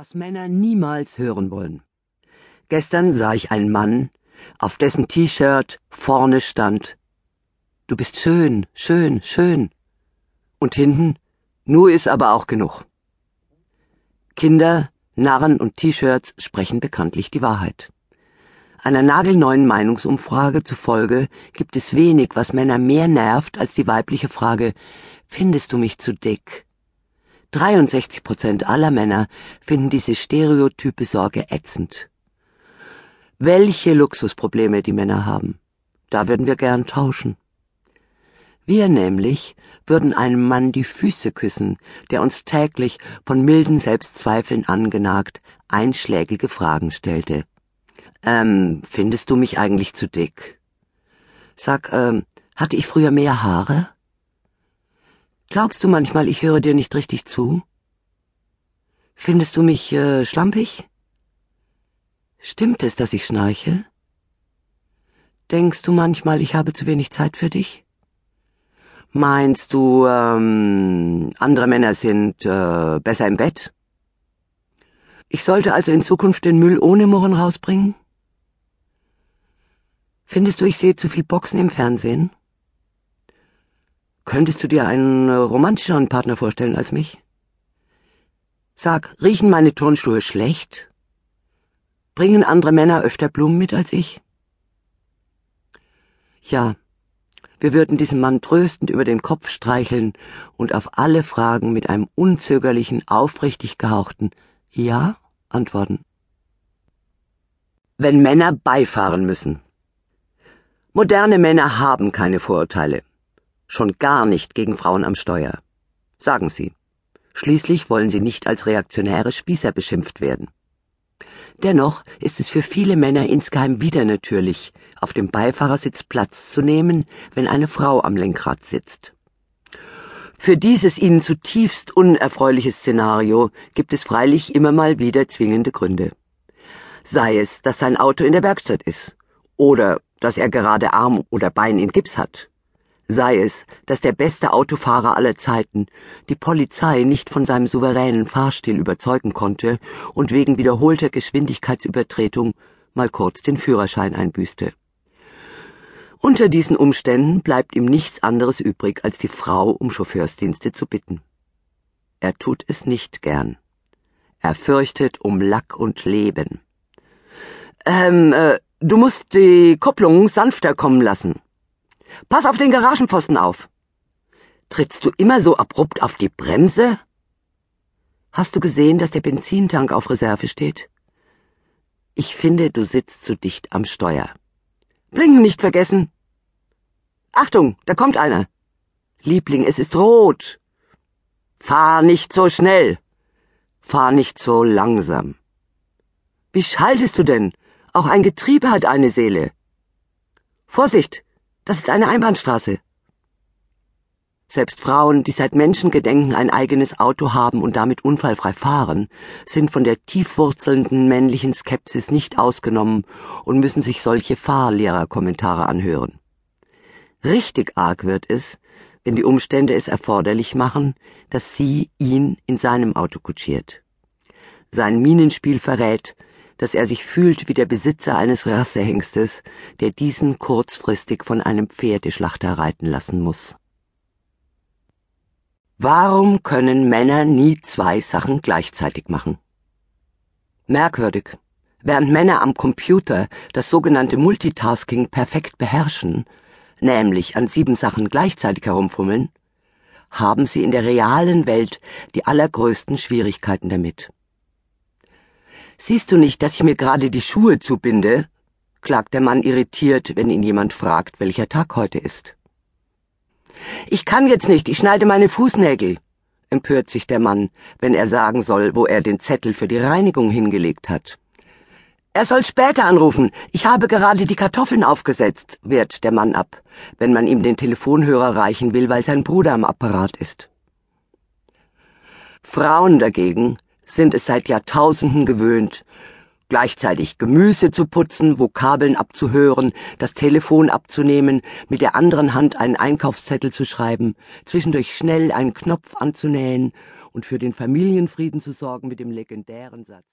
Was Männer niemals hören wollen. Gestern sah ich einen Mann, auf dessen T-Shirt vorne stand Du bist schön, schön, schön. Und hinten Nur ist aber auch genug. Kinder, Narren und T-Shirts sprechen bekanntlich die Wahrheit. Einer nagelneuen Meinungsumfrage zufolge gibt es wenig, was Männer mehr nervt als die weibliche Frage Findest du mich zu dick? 63 Prozent aller Männer finden diese stereotype Sorge ätzend. Welche Luxusprobleme die Männer haben, da würden wir gern tauschen. Wir nämlich würden einem Mann die Füße küssen, der uns täglich von milden Selbstzweifeln angenagt einschlägige Fragen stellte. Ähm, findest du mich eigentlich zu dick? Sag, ähm, hatte ich früher mehr Haare? Glaubst du manchmal, ich höre dir nicht richtig zu? Findest du mich äh, schlampig? Stimmt es, dass ich schnarche? Denkst du manchmal, ich habe zu wenig Zeit für dich? Meinst du, ähm, andere Männer sind äh, besser im Bett? Ich sollte also in Zukunft den Müll ohne Murren rausbringen? Findest du, ich sehe zu viel Boxen im Fernsehen? Könntest du dir einen äh, romantischeren Partner vorstellen als mich? Sag, riechen meine Turnschuhe schlecht? Bringen andere Männer öfter Blumen mit als ich? Ja, wir würden diesem Mann tröstend über den Kopf streicheln und auf alle Fragen mit einem unzögerlichen, aufrichtig gehauchten Ja antworten. Wenn Männer beifahren müssen. Moderne Männer haben keine Vorurteile. Schon gar nicht gegen Frauen am Steuer. Sagen sie. Schließlich wollen sie nicht als reaktionäre Spießer beschimpft werden. Dennoch ist es für viele Männer insgeheim wieder natürlich, auf dem Beifahrersitz Platz zu nehmen, wenn eine Frau am Lenkrad sitzt. Für dieses ihnen zutiefst unerfreuliche Szenario gibt es freilich immer mal wieder zwingende Gründe. Sei es, dass sein Auto in der Werkstatt ist, oder dass er gerade Arm oder Bein in Gips hat, sei es, dass der beste Autofahrer aller Zeiten die Polizei nicht von seinem souveränen Fahrstil überzeugen konnte und wegen wiederholter Geschwindigkeitsübertretung mal kurz den Führerschein einbüßte. Unter diesen Umständen bleibt ihm nichts anderes übrig, als die Frau um Chauffeursdienste zu bitten. Er tut es nicht gern. Er fürchtet um Lack und Leben. Ähm, äh, du musst die Kupplung sanfter kommen lassen. Pass auf den Garagenpfosten auf. Trittst du immer so abrupt auf die Bremse? Hast du gesehen, dass der Benzintank auf Reserve steht? Ich finde, du sitzt zu dicht am Steuer. Blinken nicht vergessen. Achtung, da kommt einer. Liebling, es ist rot. Fahr nicht so schnell. Fahr nicht so langsam. Wie schaltest du denn? Auch ein Getriebe hat eine Seele. Vorsicht, das ist eine Einbahnstraße. Selbst Frauen, die seit Menschengedenken ein eigenes Auto haben und damit unfallfrei fahren, sind von der tiefwurzelnden männlichen Skepsis nicht ausgenommen und müssen sich solche Fahrlehrerkommentare anhören. Richtig arg wird es, wenn die Umstände es erforderlich machen, dass sie ihn in seinem Auto kutschiert. Sein Minenspiel verrät, dass er sich fühlt wie der Besitzer eines Rassehengstes, der diesen kurzfristig von einem Pferdeschlachter reiten lassen muss. Warum können Männer nie zwei Sachen gleichzeitig machen? Merkwürdig. Während Männer am Computer das sogenannte Multitasking perfekt beherrschen, nämlich an sieben Sachen gleichzeitig herumfummeln, haben sie in der realen Welt die allergrößten Schwierigkeiten damit. Siehst du nicht, dass ich mir gerade die Schuhe zubinde? klagt der Mann irritiert, wenn ihn jemand fragt, welcher Tag heute ist. Ich kann jetzt nicht, ich schneide meine Fußnägel, empört sich der Mann, wenn er sagen soll, wo er den Zettel für die Reinigung hingelegt hat. Er soll später anrufen. Ich habe gerade die Kartoffeln aufgesetzt, wehrt der Mann ab, wenn man ihm den Telefonhörer reichen will, weil sein Bruder am Apparat ist. Frauen dagegen sind es seit Jahrtausenden gewöhnt, gleichzeitig Gemüse zu putzen, Vokabeln abzuhören, das Telefon abzunehmen, mit der anderen Hand einen Einkaufszettel zu schreiben, zwischendurch schnell einen Knopf anzunähen und für den Familienfrieden zu sorgen mit dem legendären Satz